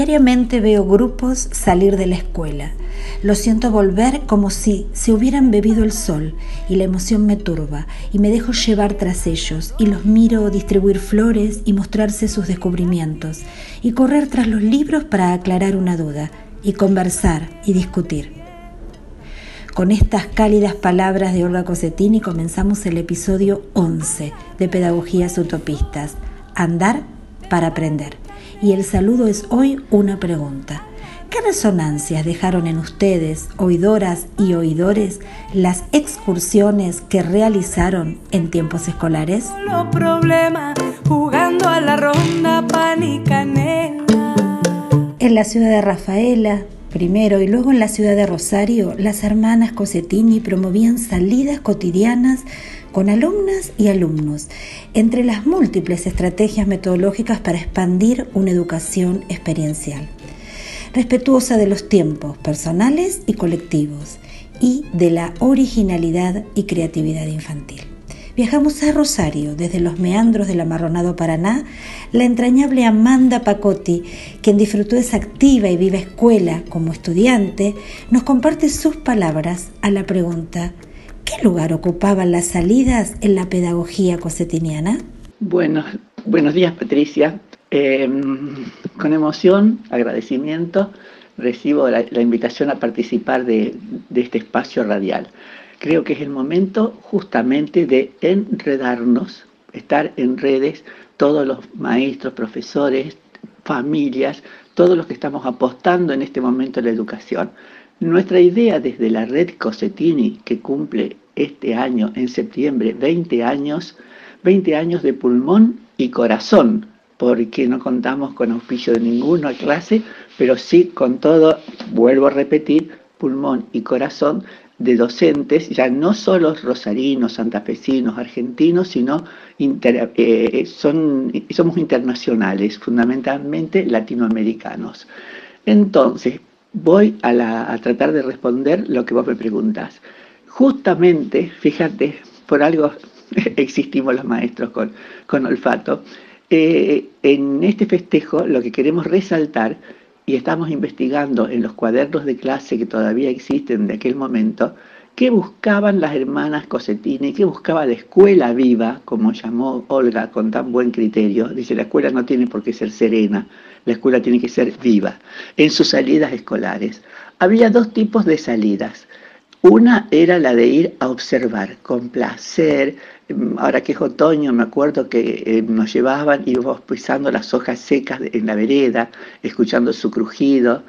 Diariamente veo grupos salir de la escuela. Lo siento volver como si se hubieran bebido el sol y la emoción me turba y me dejo llevar tras ellos y los miro distribuir flores y mostrarse sus descubrimientos y correr tras los libros para aclarar una duda y conversar y discutir. Con estas cálidas palabras de Olga Cosetini comenzamos el episodio 11 de Pedagogías Utopistas, Andar para Aprender. Y el saludo es hoy una pregunta. ¿Qué resonancias dejaron en ustedes, oidoras y oidores, las excursiones que realizaron en tiempos escolares? jugando a la ronda En la ciudad de Rafaela, Primero y luego en la ciudad de Rosario, las hermanas Cosetini promovían salidas cotidianas con alumnas y alumnos, entre las múltiples estrategias metodológicas para expandir una educación experiencial, respetuosa de los tiempos personales y colectivos y de la originalidad y creatividad infantil. Viajamos a Rosario, desde los meandros del amarronado Paraná, la entrañable Amanda Pacotti, quien disfrutó esa activa y viva escuela como estudiante, nos comparte sus palabras a la pregunta, ¿qué lugar ocupaban las salidas en la pedagogía cosetiniana? Bueno, buenos días Patricia. Em, con emoción, agradecimiento, recibo la, invitación a participar de este espacio radial creo que es el momento justamente de enredarnos, estar en redes, todos los maestros, profesores, familias, todos los que estamos apostando en este momento en la educación. Nuestra idea desde la red Cosetini, que cumple este año, en septiembre, 20 años, 20 años de pulmón y corazón, porque no contamos con auspicio de ninguna clase, pero sí con todo, vuelvo a repetir, pulmón y corazón de docentes, ya no solo rosarinos, santafesinos, argentinos, sino eh, son, somos internacionales, fundamentalmente latinoamericanos. Entonces, voy a, tratar de responder lo que vos me preguntas. Justamente, fíjate, por algo existimos los maestros con, olfato, eh, en este festejo lo que queremos resaltar y estamos investigando en los cuadernos de clase que todavía existen de aquel momento, qué buscaban las hermanas Cosetini, qué buscaba la escuela viva, como llamó Olga con tan buen criterio. Dice, la escuela no tiene por qué ser serena, la escuela tiene que ser viva, en sus salidas escolares. Había dos tipos de salidas. Una era la de ir a observar con placer. Ahora que es otoño, me acuerdo que eh, nos llevaban íbamos pisando las hojas secas en la vereda, escuchando su crujido,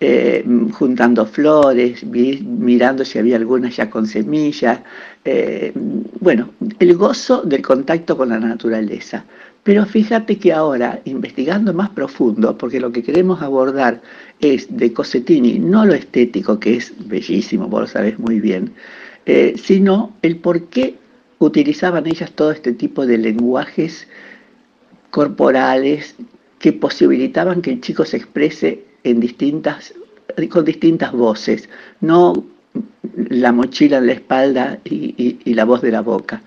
eh, juntando flores, mirando si había algunas ya con semillas. Eh, bueno, el gozo del contacto con la naturaleza. Pero fíjate que ahora, investigando más profundo, porque lo que queremos abordar es de Cosetini, no lo estético, que es bellísimo, vos lo sabés muy bien, eh, sino el por qué utilizaban ellas todo este tipo de lenguajes corporales que posibilitaban que el chico se exprese con distintas voces, no la mochila en la espalda y la voz de la boca.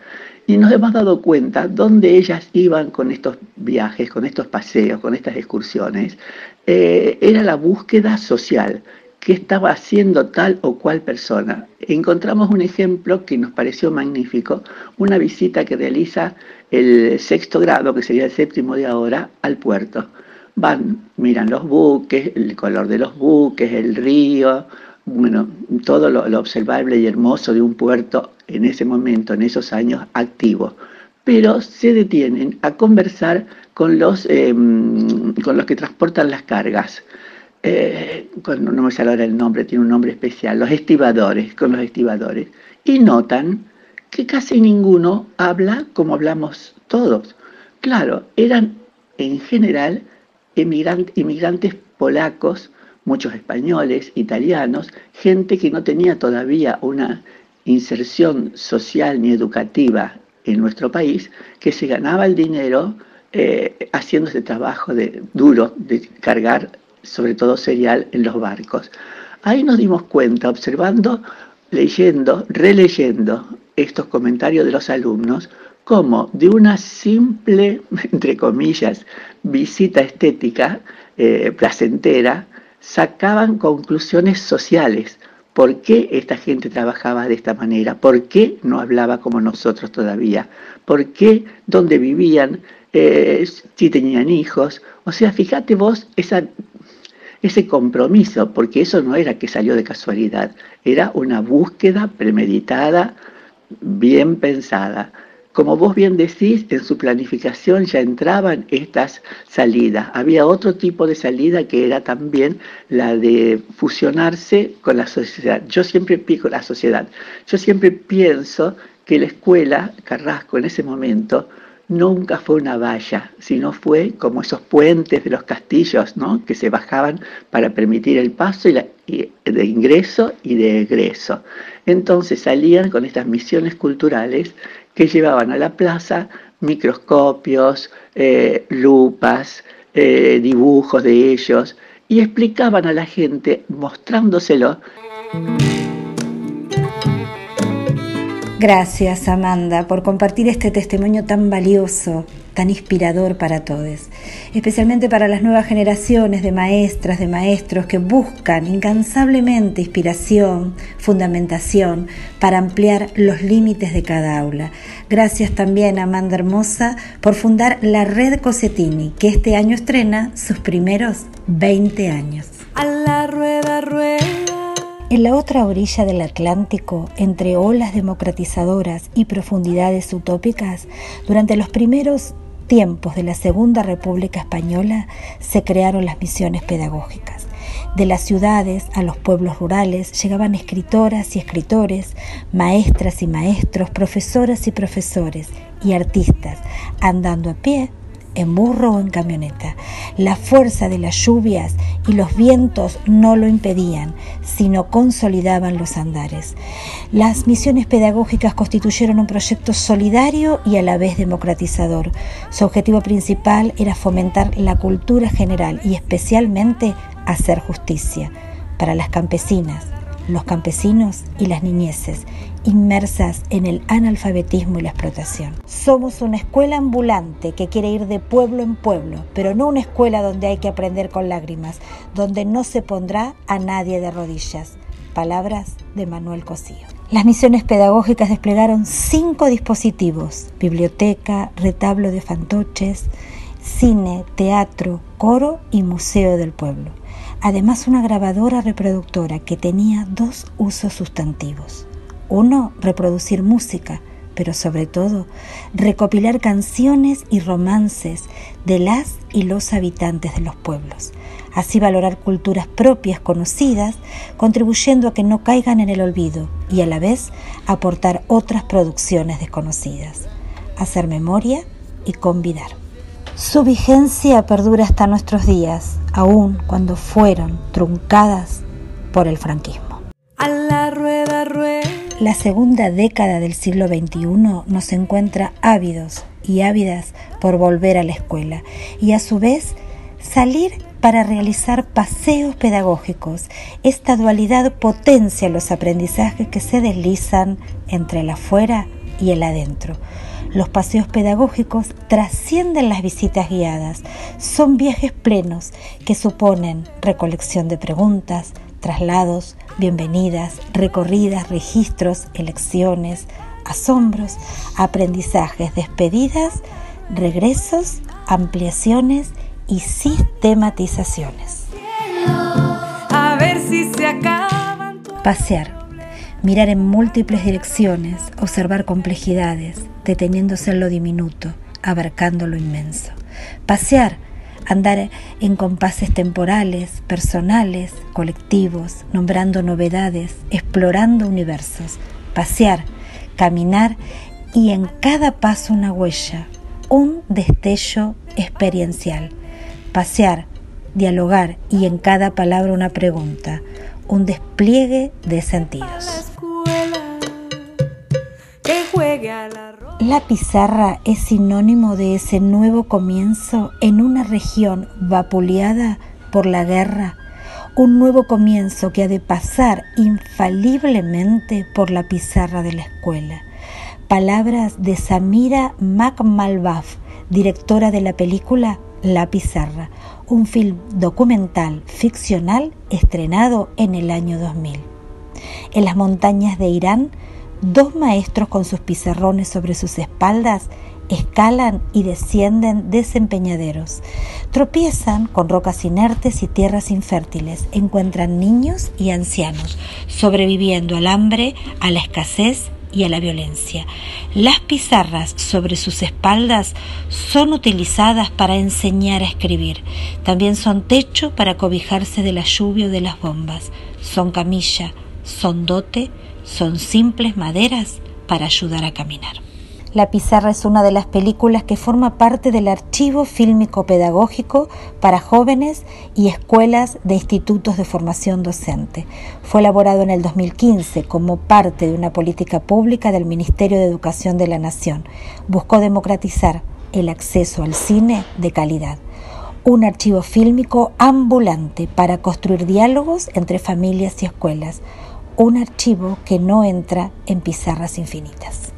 Y nos hemos dado cuenta dónde ellas iban con estos viajes, con estos paseos, con estas excursiones. Eh, era la búsqueda social, qué estaba haciendo tal o cual persona. Encontramos un ejemplo que nos pareció magnífico, una visita que realiza el sexto grado, que sería el séptimo de ahora, al puerto. Van, miran los buques, el color de los buques, el río, bueno, todo lo, observable y hermoso de un puerto en ese momento, en esos años, activo. Pero se detienen a conversar con los, em, con los que transportan las cargas. Eh, no me sale ahora el nombre, tiene un nombre especial, los estibadores, con los estibadores. Y notan que casi ninguno habla como hablamos todos. Claro, eran en general inmigrantes polacos muchos españoles, italianos, gente que no tenía todavía una inserción social ni educativa en nuestro país, que se ganaba el dinero eh, haciendo ese trabajo de, duro de cargar sobre todo cereal en los barcos. Ahí nos dimos cuenta, observando, leyendo, releyendo estos comentarios de los alumnos, como de una simple, entre comillas, visita estética, eh, placentera, sacaban conclusiones sociales. ¿Por qué esta gente trabajaba de esta manera? ¿Por qué no hablaba como nosotros todavía? ¿Por qué dónde vivían? Eh, si tenían hijos. O sea, fíjate vos ese compromiso, porque eso no era que salió de casualidad, era una búsqueda premeditada, bien pensada. Como vos bien decís, en su planificación ya entraban estas salidas. Había otro tipo de salida que era también la de fusionarse con la sociedad. Yo siempre pico la sociedad. Yo siempre pienso que la escuela, Carrasco en ese momento, nunca fue una valla, sino fue como esos puentes de los castillos, ¿no? que se bajaban para permitir el paso y de ingreso y de egreso. Entonces salían con estas misiones culturales que llevaban a la plaza microscopios, eh, lupas, eh, dibujos de ellos y explicaban a la gente, mostrándoselo. Gracias Amanda por compartir este testimonio tan valioso tan inspirador para todos, especialmente para las nuevas generaciones de maestras, de maestros que buscan incansablemente inspiración, fundamentación para ampliar los límites de cada aula. Gracias también a Amanda Hermosa por fundar la Red Cosetini, que este año estrena sus primeros 20 años. A la rueda, rueda. En la otra orilla del Atlántico, entre olas democratizadoras y profundidades utópicas, durante los primeros tiempos de la Segunda República Española se crearon las misiones pedagógicas. De las ciudades a los pueblos rurales llegaban escritoras y escritores, maestras y maestros, profesoras y profesores y artistas, andando a pie en burro o en camioneta. La fuerza de las lluvias y los vientos no lo impedían, sino consolidaban los andares. Las misiones pedagógicas constituyeron un proyecto solidario y a la vez democratizador. Su objetivo principal era fomentar la cultura general y especialmente hacer justicia para las campesinas, los campesinos y las niñeces, inmersas en el analfabetismo y la explotación. Somos una escuela ambulante que quiere ir de pueblo en pueblo, pero no una escuela donde hay que aprender con lágrimas, donde no se pondrá a nadie de rodillas. Palabras de Manuel Cosío. Las misiones pedagógicas desplegaron cinco dispositivos, biblioteca, retablo de fantoches, cine, teatro, coro y museo del pueblo. Además una grabadora reproductora que tenía dos usos sustantivos. Uno, reproducir música, pero sobre todo recopilar canciones y romances de las y los habitantes de los pueblos. Así valorar culturas propias conocidas, contribuyendo a que no caigan en el olvido y a la vez aportar otras producciones desconocidas. Hacer memoria y convidar. Su vigencia perdura hasta nuestros días, aun cuando fueron truncadas por el franquismo. A la rueda, rueda. La segunda década del siglo XXI nos encuentra ávidos y ávidas por volver a la escuela y a su vez salir para realizar paseos pedagógicos. Esta dualidad potencia los aprendizajes que se deslizan entre el afuera y el adentro. Los paseos pedagógicos trascienden las visitas guiadas, son viajes plenos que suponen recolección de preguntas, traslados, bienvenidas, recorridas, registros, elecciones, asombros, aprendizajes, despedidas, regresos, ampliaciones y sistematizaciones. A ver si se Pasear, mirar en múltiples direcciones, observar complejidades, deteniéndose en lo diminuto, abarcando lo inmenso. Pasear, andar en compases temporales, personales, colectivos, nombrando novedades, explorando universos, pasear, caminar y en cada paso una huella, un destello experiencial. Pasear, dialogar y en cada palabra una pregunta, un despliegue de sentidos. La pizarra es sinónimo de ese nuevo comienzo en una región vapuleada por la guerra, un nuevo comienzo que ha de pasar infaliblemente por la pizarra de la escuela. Palabras de Samira McMalbaf, directora de la película La Pizarra, un film documental ficcional estrenado en el año 2000. En las montañas de Irán, dos maestros con sus pizarrones sobre sus espaldas escalan y descienden desempeñaderos, tropiezan con rocas inertes y tierras infértiles, encuentran niños y ancianos, sobreviviendo al hambre, a la escasez y a la violencia. Las pizarras sobre sus espaldas son utilizadas para enseñar a escribir. También son techo para cobijarse de la lluvia o de las bombas. Son camilla, son dote, son simples maderas para ayudar a caminar. La Pizarra es una de las películas que forma parte del archivo fílmico pedagógico para jóvenes y escuelas de institutos de formación docente. Fue elaborado en el 2015 como parte de una política pública del Ministerio de Educación de la Nación. Buscó democratizar el acceso al cine de calidad. Un archivo fílmico ambulante para construir diálogos entre familias y escuelas. Un archivo que no entra en pizarras infinitas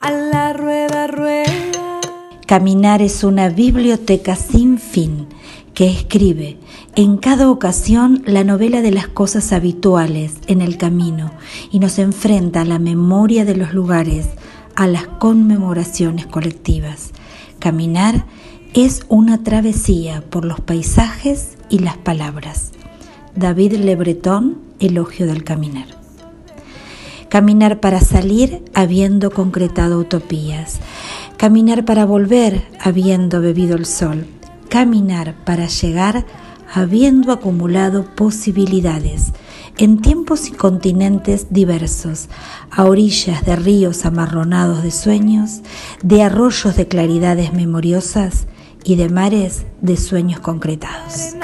a la rueda, rueda. Caminar es una biblioteca sin fin que escribe en cada ocasión la novela de las cosas habituales en el camino y nos enfrenta a la memoria de los lugares, a las conmemoraciones colectivas. Caminar es una travesía por los paisajes y las palabras. David Le Breton, Elogio del Caminar. Caminar para salir habiendo concretado utopías. Caminar para volver habiendo bebido el sol. Caminar para llegar habiendo acumulado posibilidades en tiempos y continentes diversos, a orillas de ríos amarronados de sueños, de arroyos de claridades memoriosas y de mares de sueños concretados.